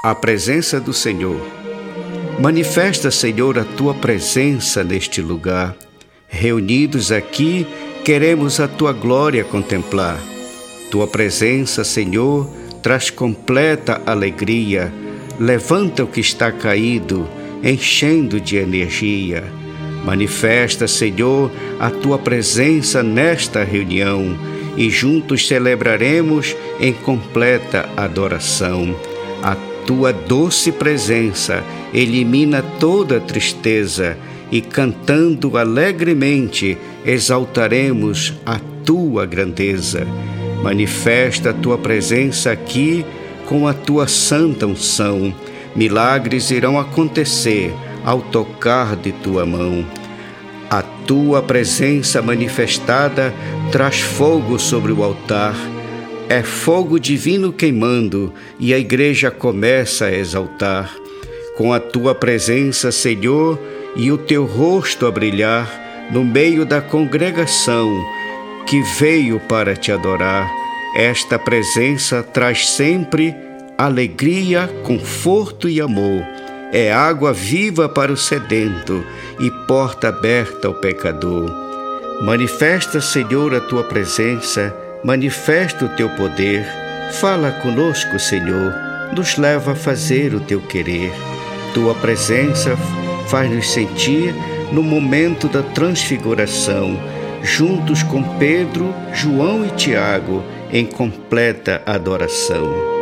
a presença do Senhor. Manifesta, Senhor, a tua presença neste lugar. Reunidos aqui, queremos a tua glória contemplar. Tua presença, Senhor, traz completa alegria, levanta o que está caído, enchendo de energia. Manifesta, Senhor, a tua presença nesta reunião e juntos celebraremos em completa adoração. A tua doce presença elimina toda tristeza e cantando alegremente exaltaremos a tua grandeza. Manifesta a tua presença aqui com a tua santa unção. Milagres irão acontecer ao tocar de tua mão. A tua presença manifestada traz fogo sobre o altar é fogo divino queimando e a igreja começa a exaltar. Com a tua presença, Senhor, e o teu rosto a brilhar no meio da congregação que veio para te adorar. Esta presença traz sempre alegria, conforto e amor. É água viva para o sedento e porta aberta ao pecador. Manifesta, Senhor, a tua presença manifesta o teu poder. Fala conosco, Senhor, nos leva a fazer o teu querer. Tua presença faz-nos sentir no momento da transfiguração, juntos com Pedro, João e Tiago, em completa adoração.